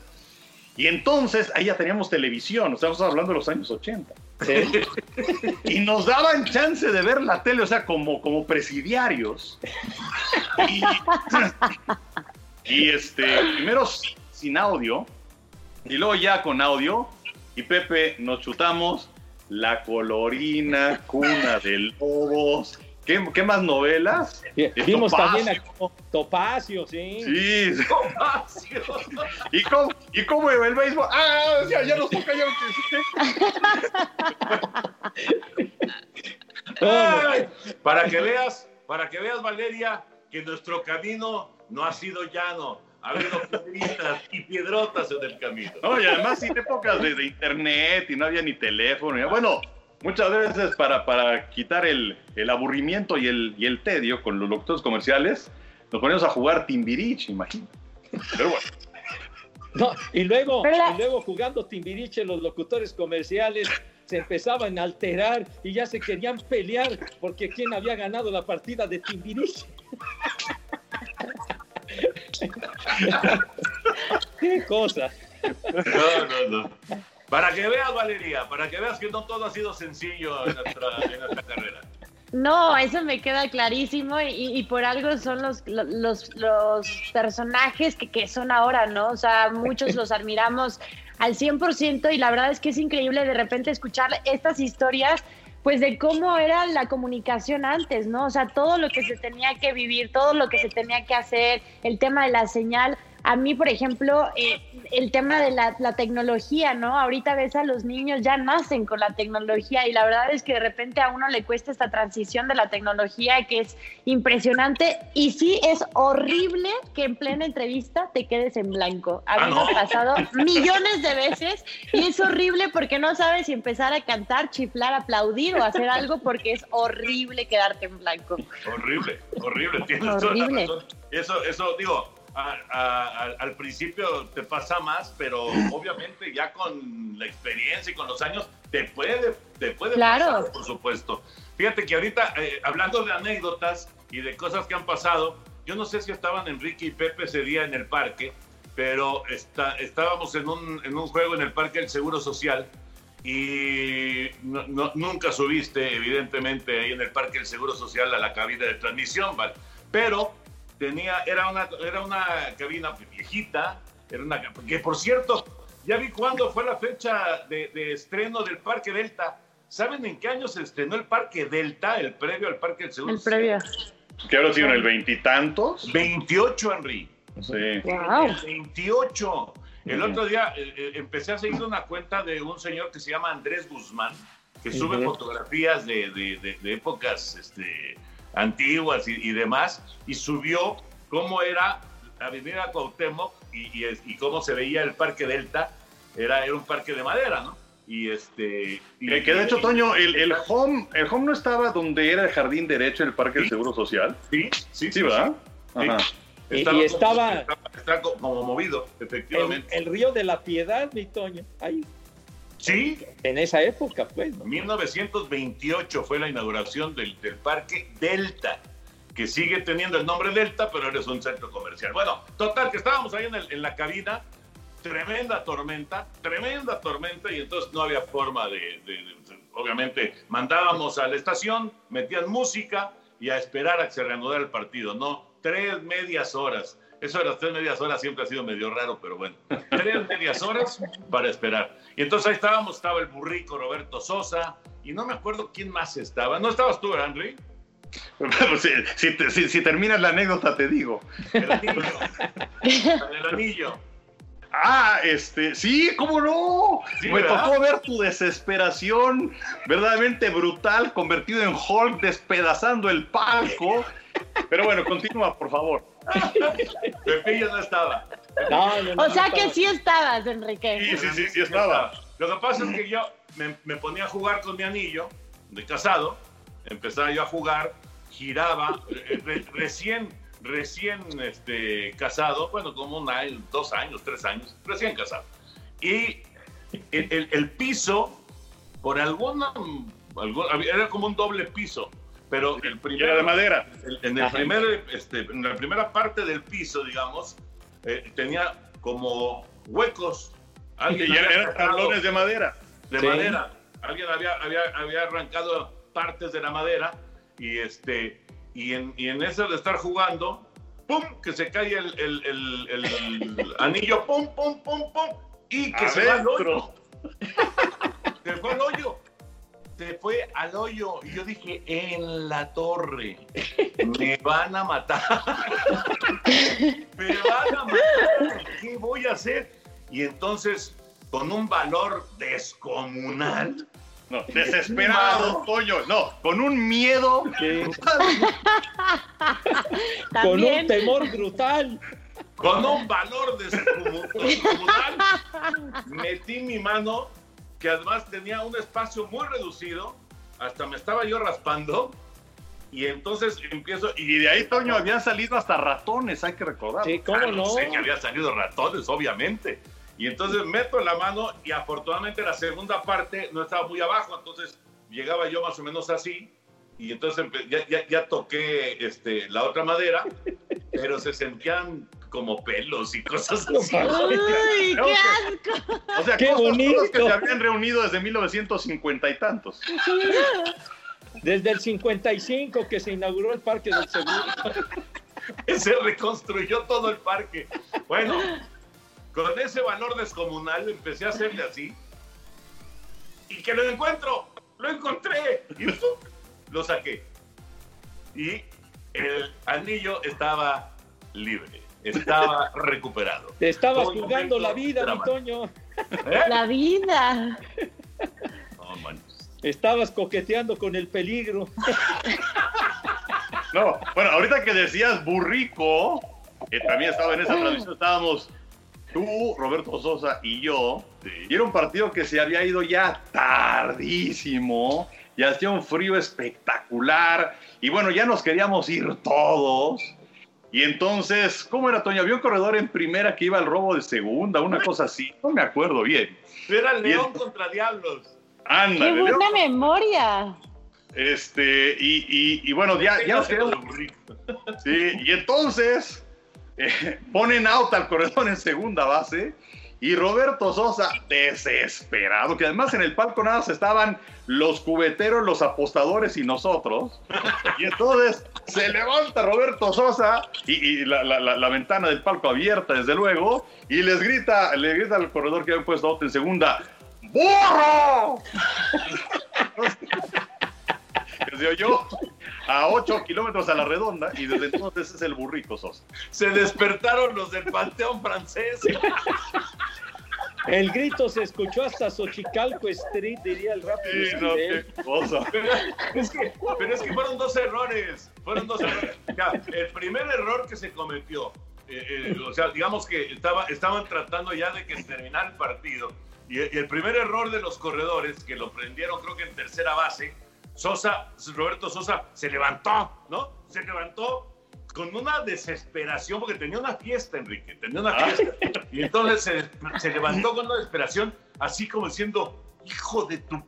Y entonces ahí ya teníamos televisión, estamos hablando de los años 80. y nos daban chance de ver la tele, o sea, como, como presidiarios. Y, y, este, primero sin, sin audio, y luego ya con audio. Y Pepe, nos chutamos La Colorina, Cuna de Lobos. ¿Qué, qué más novelas?
Vimos
Topacio.
también a Topacio, sí.
Sí. ¿Y cómo, ¿Y cómo iba el béisbol? Ah, ya, ya nos toca ya.
Ay, para que veas, para que veas, Valeria, que nuestro camino no ha sido llano. Ha habido piedritas y piedrotas en el camino.
No, y además sin épocas de, de internet y no había ni teléfono. y- Bueno, muchas veces para, para quitar el, el aburrimiento y el, y el tedio con los locutores comerciales, nos poníamos a jugar Timbirich, imagínate. Pero bueno.
No, y luego, y luego jugando Timbiriche, los locutores comerciales se empezaban a alterar y ya se querían pelear porque quién había ganado la partida de Timbiriche. Qué cosa.
No, no, no. Para que veas, Valeria, para que veas que no todo ha sido sencillo en nuestra, en nuestra carrera.
No, eso me queda clarísimo y, y por algo son los, los, los personajes que, que son ahora, ¿no? O sea, muchos los admiramos al 100% y la verdad es que es increíble de repente escuchar estas historias, pues de cómo era la comunicación antes, ¿no? O sea, todo lo que se tenía que vivir, todo lo que se tenía que hacer, el tema de la señal. A mí, por ejemplo, eh, el tema de la, la tecnología, ¿no? Ahorita ves a los niños ya nacen con la tecnología y la verdad es que de repente a uno le cuesta esta transición de la tecnología que es impresionante y sí es horrible que en plena entrevista te quedes en blanco. A
Ah,
mí
¿no?
me ha pasado millones de veces y es horrible porque no sabes si empezar a cantar, chiflar, aplaudir o hacer algo porque es horrible quedarte en blanco.
Horrible, horrible. Tienes toda la
Horrible.
razón. Eso, eso, digo, a- a- al principio te pasa más, pero obviamente ya con la experiencia y con los años te puede, te puede
Claro.
pasar, por supuesto. Fíjate que ahorita, eh, hablando de anécdotas y de cosas que han pasado, yo no sé si estaban Enrique y Pepe ese día en el parque, pero está, estábamos en un, en un juego en el Parque del Seguro Social y no- no- nunca subiste, evidentemente, ahí en el Parque del Seguro Social a la cabina de transmisión, ¿vale? Pero tenía, era una, era una cabina viejita, era una, que por cierto, ya vi cuándo fue la fecha de, de estreno del Parque Delta. ¿Saben en qué año se estrenó el Parque Delta, el previo al Parque del Seguro
El previo.
¿Qué habrá sido en el veintitantos?
28, Henry.
Sí.
Wow.
El 28. El otro día eh, eh, empecé a seguir una cuenta de un señor que se llama Andrés Guzmán, que sube fotografías de, de- de- de épocas este, antiguas y, y demás, y subió cómo era Avenida Cuauhtémoc y, y cómo se veía el Parque Delta. Era, era un parque de madera, ¿no? Y este... y-
Que, de hecho, Toño, el, el home, el home no estaba donde era el jardín derecho del Parque del Seguro Social.
Sí, sí,
Sí, ¿verdad?
Sí.
Ajá.
Y-
Estaba
y
como-
estaba-
como movido,
El,
efectivamente.
el río de la Piedad, mi Toño, ahí,
Sí,
en esa época, pues. ¿no?
1928 fue la inauguración del, del Parque Delta, que sigue teniendo el nombre Delta, pero ahora es un centro comercial. Bueno, total, que estábamos ahí en, el- en la cabina, tremenda tormenta, tremenda tormenta, y entonces no había forma de, de- de- obviamente, mandábamos a la estación, metían música y a esperar a que se reanudara el partido, ¿no? Tres medias horas. Eso de las tres medias horas siempre ha sido medio raro, pero bueno. Tres medias horas para esperar. Y entonces ahí estábamos, estaba el burrico Roberto Sosa, y no me acuerdo quién más estaba. ¿No estabas tú, Henry?
Pues, si, si te- si- si terminas la anécdota, te digo.
El anillo. el anillo.
Ah, este, sí, ¿cómo no?
Sí,
Me
¿verdad?
tocó ver tu desesperación verdaderamente brutal, convertido en Hulk, despedazando el palco. Pero bueno, continúa, por favor.
Pepillo no estaba.
No, no, no,
O sea
no
que sí estabas, Enrique.
Sí, sí, sí, sí estaba.
Lo que pasa es que yo me, me ponía a jugar con mi anillo de casado, empezaba yo a jugar, giraba, eh, re- recién, recién este, casado, bueno, como un año, dos años, tres años, recién casado. Y el, el- el piso, por alguna, algún- era como un doble piso, pero el primero
era de madera.
el- en, el primer, este, en la primera parte del piso, digamos, eh, tenía como huecos. Alguien
Y eran tablones de madera.
de
Sí.
madera. Alguien había, había, había arrancado partes de la madera y este y en, y en eso de estar jugando, ¡pum! que se cae el, el- el- el anillo, ¡pum, pum, pum, pum! Y que se va al hoyo. Se fue al hoyo. Se fue al hoyo. Y yo dije, en la torre. Me van a matar. Me van a matar. ¿Qué voy a hacer? Y entonces, con un valor descomunal.
No, desesperado, Toño. No, con un miedo.
Con un temor brutal.
Con un valor descomu- descomunal. Metí mi mano, que además tenía un espacio muy reducido. Hasta me estaba yo raspando. Y entonces empiezo.
Y de ahí, Toño, habían salido hasta ratones, hay que recordar.
Sí, ¿cómo
Ah,
no?
Sé que había salido ratones, obviamente. Y entonces meto la mano y afortunadamente la segunda parte no estaba muy abajo, entonces llegaba yo más o menos así. Y entonces ya, ya, ya toqué este, la otra madera, pero se sentían como pelos y cosas así.
¡Uy, qué
que-
asco!
O sea,
¡Qué
cosas, cosas que
bonito!
se habían reunido desde 1950 y tantos.
Desde el 55 que se inauguró el Parque del Seguro.
se reconstruyó todo el parque. Bueno, con ese valor descomunal empecé a hacerle así. Y que lo encuentro, lo encontré. Y ¡pum! lo saqué. Y el anillo estaba libre, estaba recuperado.
Te estabas jugando la vida, mi. Toño.
¿Eh?
La vida.
No, manches.
Estabas coqueteando con el peligro.
No, bueno, ahorita que decías burrico, que también estaba en esa tradición, estábamos tú, Roberto Sosa y yo, y era un partido que se había ido ya tardísimo, y hacía un frío espectacular, y bueno, ya nos queríamos ir todos. Y entonces, ¿cómo era, Toño? Había un corredor en primera que iba al robo de segunda, una cosa así, no me acuerdo bien.
Era León contra Diablos.
¡Qué
Ándale, Leo.
buena memoria!
Este, y, y- y bueno, ya, ya nos quedamos. Sí, y entonces eh, ponen out al corredor en segunda base y Roberto Sosa, desesperado, que además en el palco nada más estaban los cubeteros, los apostadores y nosotros. Y entonces se levanta Roberto Sosa y, la, ventana del palco abierta, desde luego, y les grita, le grita al corredor que había puesto en segunda, ¡Burro! Que se oyó a 8 kilómetros a la redonda y desde entonces es el burrico Sosa.
Se despertaron los del Panteón francés.
El grito se escuchó hasta Xochicalco Street, diría el rápido.
Sí, no,
Fidel.
qué cosa.
Pero es, que, pero es que fueron dos errores. Fueron dos errores. Ya, el primer error que se cometió, eh, eh, o sea, digamos que estaba, estaban tratando ya de que se terminara el partido. Y, y el primer error de los corredores, que lo prendieron creo que en tercera base, Sosa, Roberto Sosa se levantó, ¿no? Se levantó con una desesperación, porque tenía una fiesta, Enrique, tenía una fiesta. Y entonces se, se levantó con una desesperación, así como diciendo, hijo de tu...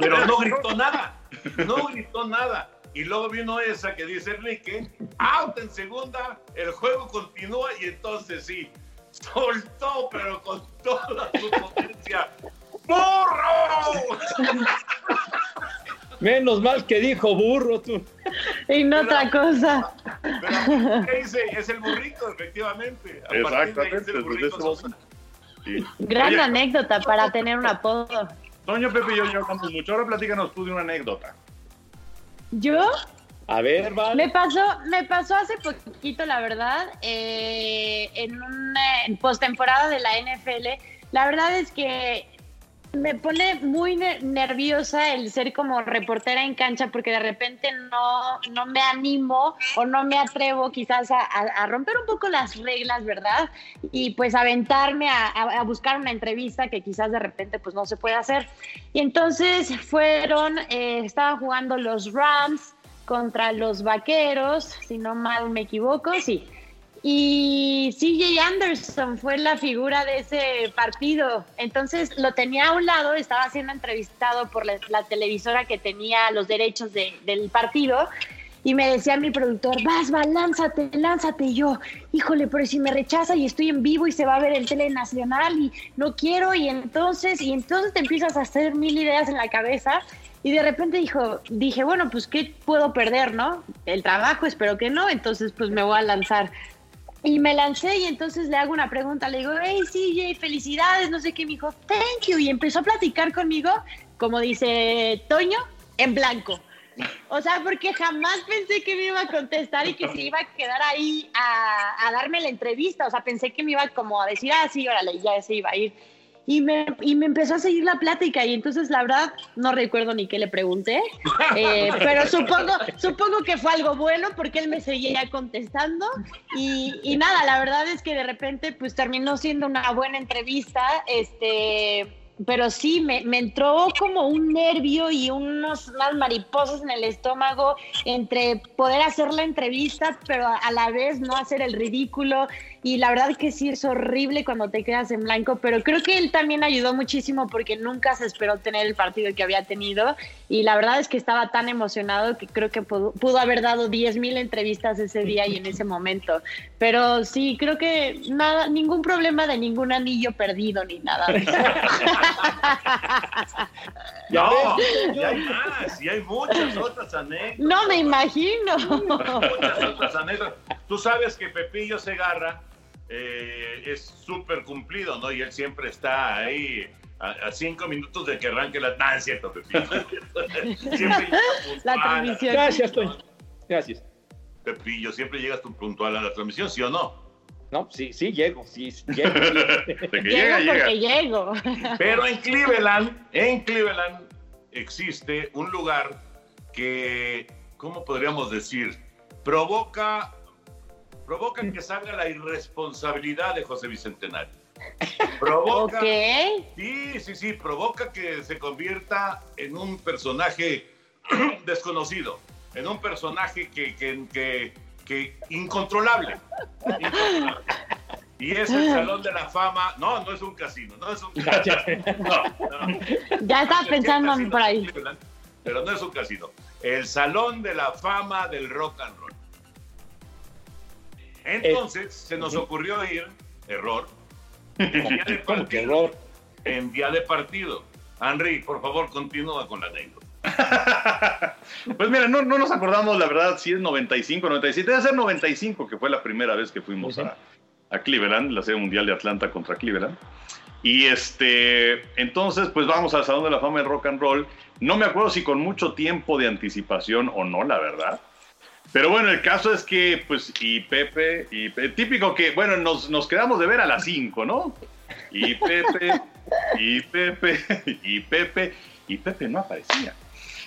Pero no gritó nada, no gritó nada. Y luego vino esa que dice Enrique, out en segunda, el juego continúa y entonces sí, soltó, pero con toda su potencia. ¡Burro!
Menos mal que dijo burro tú.
Y no otra cosa.
Pero, ¿qué dice? Es el burrito, efectivamente. A partir de ahí es
Exactamente,
el
desde
burrito.
Sí.
Gran
Oye,
anécdota para tener un apodo.
Toño, Pepe y yo hablamos mucho. Ahora platícanos tú de una anécdota.
¿Yo?
A ver, Val.
Me pasó, me pasó hace poquito, la verdad, eh, en una postemporada de la NFL. La verdad es que me pone muy ne- nerviosa el ser como reportera en cancha porque de repente no, no me animo o no me atrevo quizás a, romper un poco las reglas, ¿verdad? Y pues aventarme a, a- a buscar una entrevista que quizás de repente pues no se puede hacer. Y entonces fueron, eh, estaban jugando los Rams contra los Vaqueros, si no mal me equivoco, sí. Y CJ Anderson fue la figura de ese partido. Entonces lo tenía a un lado, estaba siendo entrevistado por la, televisora que tenía los derechos de, del partido. Y me decía mi productor, vas, va, lánzate, lánzate. Y yo, híjole, pero si me rechaza y estoy en vivo y se va a ver en Tele Nacional y no quiero. Y entonces, y entonces te empiezas a hacer mil ideas en la cabeza. Y de repente dijo, dije, bueno, pues ¿qué puedo perder, no? El trabajo, espero que no. Entonces, pues me voy a lanzar. Y me lancé y entonces le hago una pregunta, le digo, hey CJ, felicidades, no sé qué, me dijo, thank you, y empezó a platicar conmigo, como dice Toño, en blanco. O sea, porque jamás pensé que me iba a contestar y que se iba a quedar ahí a, darme la entrevista, o sea, pensé que me iba como a decir, ah, sí, órale, ya se iba a ir. Y me, y me empezó a seguir la plática y entonces la verdad no recuerdo ni qué le pregunté, eh, pero supongo, supongo que fue algo bueno porque él me seguía contestando y, y, nada, la verdad es que de repente pues terminó siendo una buena entrevista, este, pero sí, me, me entró como un nervio y unos, unas mariposas en el estómago entre poder hacer la entrevista, pero a la vez no hacer el ridículo. Y la verdad que sí es horrible cuando te quedas en blanco, pero creo que él también ayudó muchísimo porque nunca se esperó tener el partido que había tenido. Y la verdad es que estaba tan emocionado que creo que pudo, pudo haber dado 10 mil entrevistas ese día y en ese momento. Pero sí, creo que nada, ningún problema de ningún anillo perdido ni nada.
no, y hay más, y hay muchas otras anécdotas.
No me imagino.
Muchas otras anécdotas. Tú sabes que Pepillo Segarra eh, es súper cumplido, ¿no? Y él siempre está ahí a, a, cinco minutos de que arranque la... Ah, es cierto, Pepillo. siempre llega
La transmisión.
Gracias, Toño. Gracias.
Pepillo, siempre llegas tú puntual a la transmisión, ¿sí o no?
No, sí, sí llego, sí, llego.
De que
Llego
llega,
porque
llega.
llego.
Pero en Cleveland, en Cleveland existe un lugar que, ¿cómo podríamos decir? Provoca, provoca que salga la irresponsabilidad de José Bicentenario. Provoca, sí, sí, sí, provoca que se convierta en un personaje desconocido, en un personaje que, que, que, que incontrolable. Incontrolable. Y es el Salón de la Fama. No, no es un casino, no es un casino. No, no.
Ya estaba pensando por ahí.
Pero no es un casino. El Salón de la Fama del Rock and Roll. Entonces se nos ocurrió ir, error, en día de
¿Cómo que
partido.
error?
En día de partido. Henry, por favor, continúa con la anécdota.
Pues mira, no, no nos acordamos la verdad si es 95, 97. Debe ser 95, que fue la primera vez que fuimos a, a Cleveland, la Serie Mundial de Atlanta contra Cleveland. Y este, entonces, pues vamos al Salón de la Fama del Rock and Roll. No me acuerdo si con mucho tiempo de anticipación o no, la verdad. Pero bueno, el caso es que, pues, y Pepe, y Pe- típico que, bueno, nos, nos quedamos de ver a las 5, ¿no? Y Pepe, y Pepe, y Pepe, y Pepe no aparecía.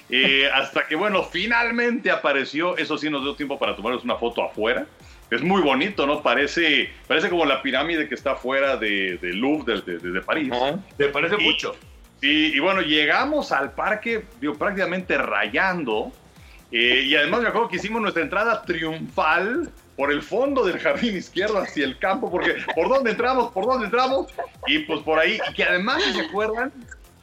Eh, hasta que, bueno, finalmente apareció. Eso sí nos dio tiempo para tomarnos una foto afuera. Es muy bonito, ¿no? Parece, parece como la pirámide que está afuera de, de Louvre, de, de- de París.
¿Te parece
Y-
mucho?
Sí, y bueno, llegamos al parque, digo, prácticamente rayando. Eh, y además me acuerdo que hicimos nuestra entrada triunfal por el fondo del jardín izquierdo hacia el campo, porque por dónde entramos, por dónde entramos, y pues por ahí, y que además, si se acuerdan,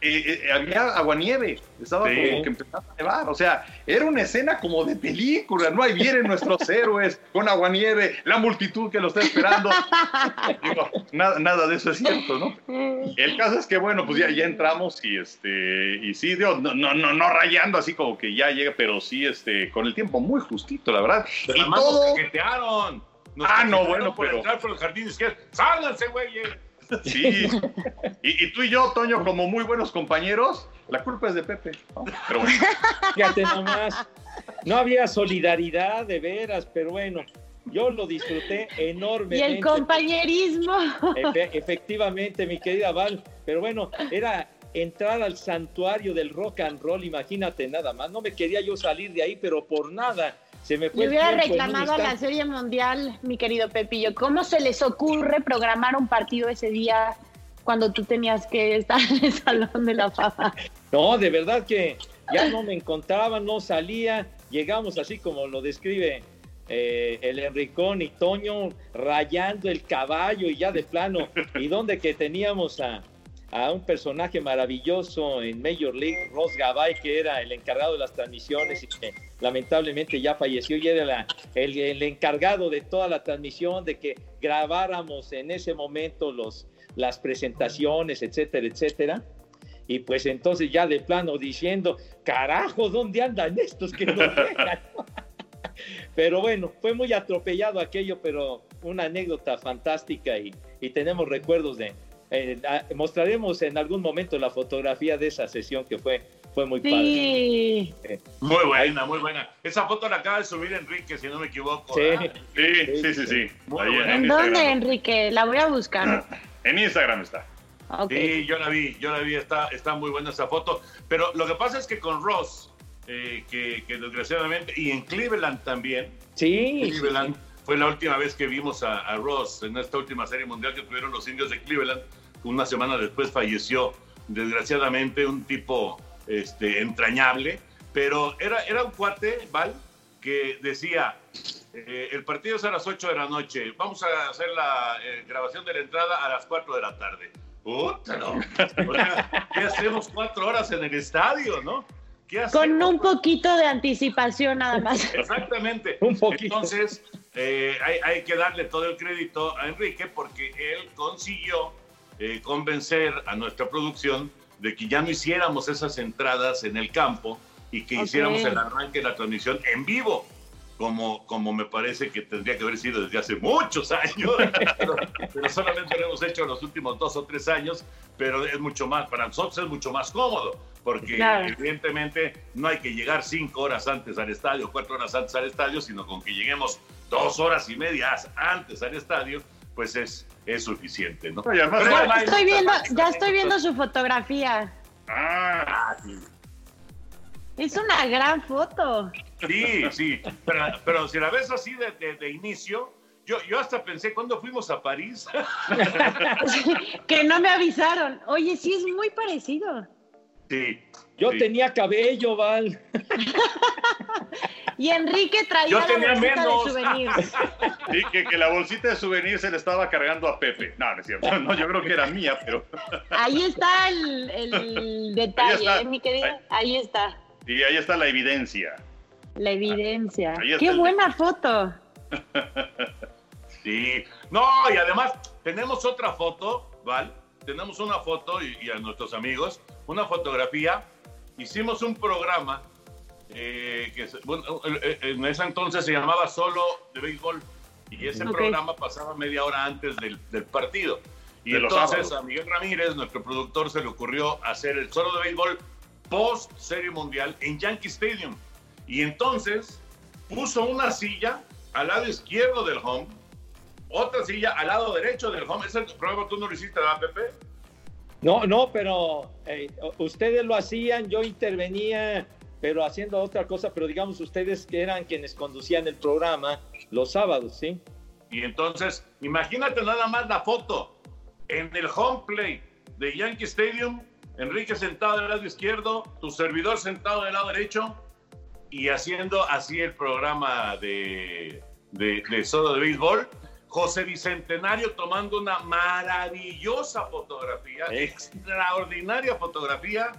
eh, eh, había aguanieve, estaba
Sí.
como que empezaba a nevar, o sea, era una escena como de película, ¿no? Ahí vienen nuestros héroes con aguanieve, la multitud que lo está esperando. Digo, nada, nada de eso es cierto, ¿no? El caso es que, bueno, pues ya, ya entramos y este, y sí, digo, no, no, no, no rayando así como que ya llega, pero sí, este, con el tiempo muy justito, la verdad.
Pero
y todo,
nos
Ah, no, bueno,
por
pero-
entrar por el jardín izquierdo. ¡Sálganse, güeyes!
Sí. Y, y tú y yo, Toño, como muy buenos compañeros, la culpa es de Pepe. ¿no? Pero bueno,
Fíjate nomás. No había solidaridad de veras, pero bueno, yo lo disfruté
Y
enormemente.
el compañerismo.
Efe- efectivamente, mi querida Val. Pero bueno, era entrar al santuario del rock and roll, imagínate nada más. No me quería yo salir de ahí, pero por nada. Se me fue
Le
el
hubiera reclamado a la. Serie Mundial, mi querido Pepillo. ¿Cómo se les ocurre programar un partido ese día cuando tú tenías que estar en el Salón de la Fama?
No, de verdad que ya no me encontraba, no salía. llegamos así como lo describe eh, el Enricón y Toño rayando el caballo y ya de plano, y donde que teníamos a, a un personaje maravilloso en Major League, Ross Gabay, que era el encargado de las transmisiones y que lamentablemente ya falleció y era la- el, el encargado de toda la transmisión, de que grabáramos en ese momento los, las presentaciones, etcétera, etcétera. Y pues entonces ya de plano diciendo, carajo, ¿dónde andan estos que no llegan? Pero bueno, fue muy atropellado aquello, pero una anécdota fantástica y, y tenemos recuerdos de... eh, mostraremos en algún momento la fotografía de esa sesión que fue, fue muy
Sí.
padre.
Muy buena, muy buena. Esa foto la acaba de subir Enrique, si no me equivoco.
Sí.
Sí, sí, sí, sí.
Muy
Ahí
buena.
¿En dónde, Enrique? La voy a buscar.
En Instagram está.
Sí, yo la vi, yo la vi, está, está muy buena esa foto. Pero lo que pasa es que con Ross, eh, que, que desgraciadamente, y en Cleveland también,
Sí, sí,
Cleveland fue la última vez que vimos a, a Ross en esta última serie mundial que tuvieron los indios de Cleveland. Una semana después falleció, desgraciadamente, un tipo este, entrañable, pero era, era un cuate, Val, que decía, eh, el partido es a las 8 de la noche, vamos a hacer la eh, grabación de la entrada a las 4 de la tarde. Puta, no. O sea, ¿qué hacemos cuatro horas en el estadio, no? ¿Qué?
Con un poquito de anticipación nada más.
Exactamente.
Un poquito.
Entonces, eh, hay, hay que darle todo el crédito a Enrique porque él consiguió eh, convencer a nuestra producción de que ya no hiciéramos esas entradas en el campo y que
Ok.
hiciéramos el arranque de la transmisión en vivo. Como, como me parece que tendría que haber sido desde hace muchos años, pero, pero solamente lo hemos hecho en los últimos dos o tres años, pero es mucho más, para nosotros es mucho más cómodo, porque
Claro.
evidentemente no hay que llegar cinco horas antes al estadio, cuatro horas antes al estadio, sino con que lleguemos dos horas y media antes al estadio, pues es, es suficiente, ¿no?
Y además-
Pero
Ya
hay-
estoy viendo, ya estoy viendo su fotografía.
Ah,
Es una gran foto.
Sí, sí, pero, pero si la ves así de, de- de inicio, yo, yo hasta pensé, cuando fuimos a París?
que no me avisaron. Oye, sí es muy parecido.
Sí.
Yo
sí.
tenía cabello, Val.
Y Enrique traía
Yo
la
tenía
bolsita
menos.
de souvenirs.
Sí, que, que la bolsita de souvenir se le estaba cargando a Pepe. No, no es cierto. No, yo creo que era mía, pero.
Ahí está el, el detalle,
está.
¿eh, mi querida. Ahí está
Y ahí está la evidencia.
la evidencia. Qué buena foto.
Sí. No, y además tenemos otra foto, ¿vale? Tenemos una foto y, y a nuestros amigos, una fotografía. Hicimos un programa eh, que bueno, en ese entonces se llamaba Solo de Béisbol y ese
Ok.
programa pasaba media hora antes del, del partido. Y
De
entonces a Miguel Ramírez, nuestro productor, se le ocurrió hacer el Solo de Béisbol post Serie Mundial en Yankee Stadium. Y entonces puso una silla al lado izquierdo del home, otra silla al lado derecho del home. Ese programa tú no lo hiciste, ¿verdad, Pepe?
No, no, pero eh, ustedes lo hacían, yo intervenía, pero haciendo otra cosa, pero digamos ustedes que eran quienes conducían el programa los sábados, ¿sí?
Y entonces, imagínate nada más la foto en el home play de Yankee Stadium, Enrique sentado del lado izquierdo, tu servidor sentado del lado derecho y haciendo así el programa de, de, de solo de béisbol. José Bicentenario tomando una maravillosa fotografía, extraordinaria fotografía,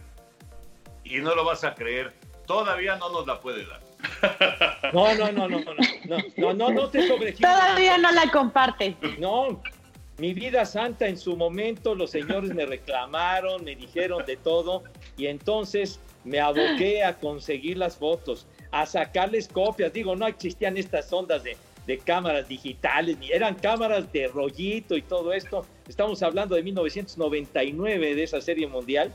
y no lo vas a creer, todavía no nos la puede dar.
No, no, no, no, no, no, no, no, no te sobregires.
Todavía no la comparte.
No, mi vida santa en su momento, los señores me reclamaron, me dijeron de todo, y entonces me aboqué a conseguir las fotos, a sacarles copias. Digo, no existían estas ondas de, de cámaras digitales, ni eran cámaras de rollito y todo esto. Estamos hablando de 1999 de esa serie mundial,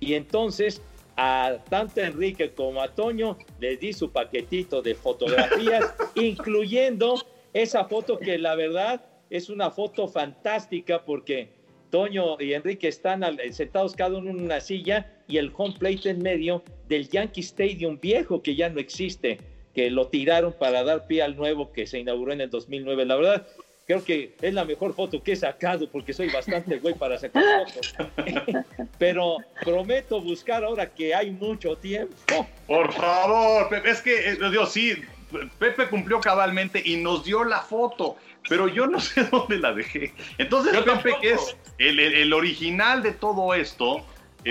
y entonces a tanto a Enrique como a Toño les di su paquetito de fotografías, incluyendo esa foto que la verdad es una foto fantástica porque Toño y Enrique están sentados cada uno en una silla y el home plate en medio del Yankee Stadium viejo que ya no existe, que lo tiraron para dar pie al nuevo que se inauguró en el 2009. La verdad, creo que es la mejor foto que he sacado porque soy bastante güey para sacar fotos. Pero prometo buscar ahora que hay mucho tiempo.
Por favor, Pepe, es que, eh, Dios, sí, Pepe cumplió cabalmente y nos dio la foto, pero yo no sé dónde la dejé. Entonces,
Yo
Pepe,
tampoco.
que es el, el- el original de todo esto.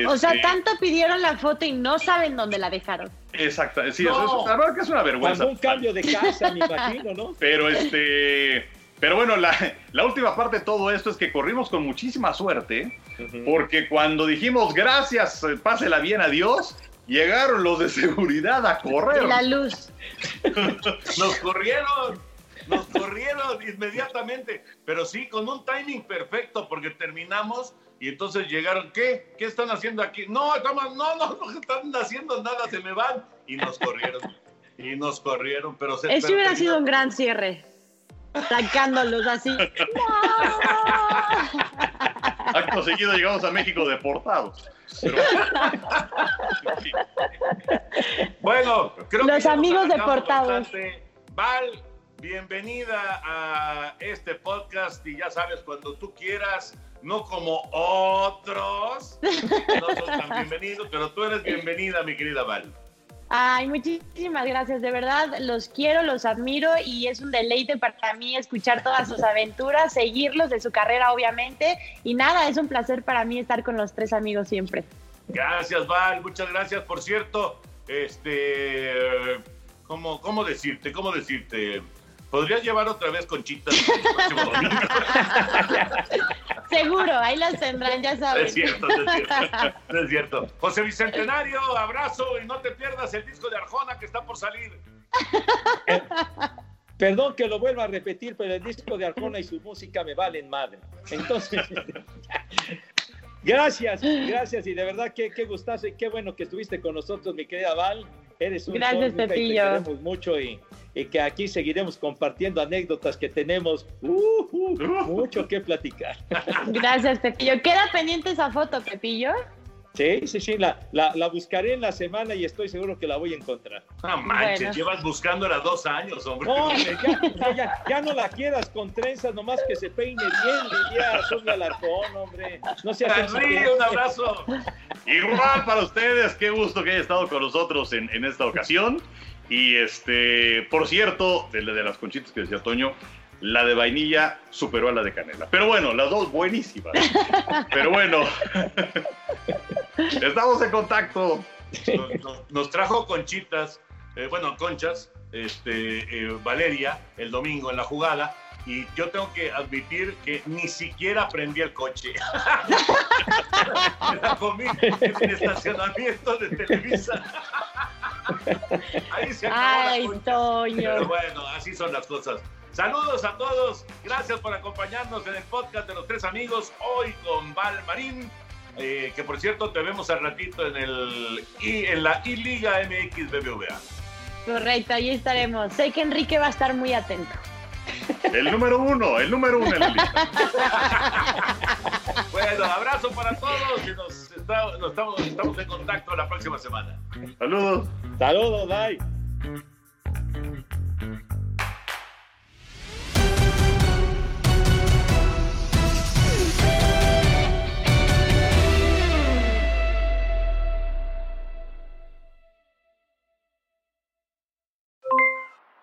O sea,
este,
tanto pidieron la foto y no saben dónde la dejaron.
Exacto, sí,
No.
eso es, la verdad que es una vergüenza.
Cuando un cambio de casa, me imagino, ¿no?
Pero este. Pero bueno, la, la última parte de todo esto es que corrimos con muchísima suerte, porque cuando dijimos gracias, eh, pásela bien, adiós, llegaron los de seguridad a correr.
Y la luz.
Nos corrieron, nos corrieron inmediatamente, pero sí, con un timing perfecto, porque terminamos y entonces llegaron, ¿qué? ¿Qué están haciendo aquí? No, estamos, no, no, no están haciendo nada, se me van. Y nos corrieron, y nos corrieron, pero se
Ese hubiera sido un gran cierre. Sacándolos así.
Acto seguido llegamos a México deportados. Pero-
Bueno, creo que
Los
nos
amigos deportados.
Val, bienvenida a este podcast y ya sabes, cuando tú quieras, no como otros, no son tan bienvenidos, pero tú eres bienvenida, mi querida Val.
Ay, muchísimas gracias, de verdad, los quiero, los admiro y es un deleite para mí escuchar todas sus aventuras, seguirlos de su carrera, obviamente. Y nada, es un placer para mí estar con los tres amigos siempre.
Gracias, Val, muchas gracias. Por cierto, este, ¿cómo, cómo decirte? ¿Cómo decirte? ¿Podrías llevar otra vez conchitas el próximo domingo?
Seguro, ahí las tendrán, ya saben.
Es cierto, es cierto, es cierto. José Bicentenario, abrazo y no te pierdas el disco de Arjona que está por salir.
Perdón que lo vuelva a repetir, pero el disco de Arjona y su música me valen madre. Entonces, gracias, gracias y de verdad que qué gustazo y qué bueno que estuviste con nosotros, mi querida Val. Eres un
Gracias,
y te
Pepillo.
queremos mucho y, y que aquí seguiremos compartiendo anécdotas que tenemos uh, uh, mucho que platicar.
Gracias, Pepillo. Queda pendiente esa foto, Pepillo.
Sí, sí, sí, la, la, la buscaré en la semana y estoy seguro que la voy a encontrar.
No manches,
Bueno.
llevas buscándola dos años, hombre.
No, hombre, ya, ya, ya, ya no la quieras con trenzas, nomás que se peine bien, diría Sonia Alarcón, hombre. No seas
Henry, un abrazo.
Igual para ustedes, qué gusto que haya estado con nosotros en, en esta ocasión. Y este, por cierto, de, la- de las conchitas que decía Toño, la de vainilla superó a la de canela. Pero bueno, las dos buenísimas. Pero bueno, estamos en contacto.
Nos, nos- nos trajo conchitas, eh, bueno, conchas, este, eh, Valeria, el domingo en la jugada. Y yo tengo que admitir que ni siquiera prendí el coche. Me la comí en el estacionamiento de Televisa. Ahí se acabó la
Ay,
concha.
Toño.
Pero bueno, así son las cosas. Saludos a todos. Gracias por acompañarnos en el podcast de los tres amigos. Hoy con Val Marín. Eh, que por cierto te vemos al ratito en el I- en la I-Liga MX BBVA.
Correcto, ahí estaremos. Sé que Enrique va a estar muy atento.
El número uno, el número uno en la lista.
Bueno, abrazo para todos y nos, está- nos estamos, estamos en contacto la próxima semana.
Saludos.
Saludos, bye.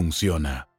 funciona.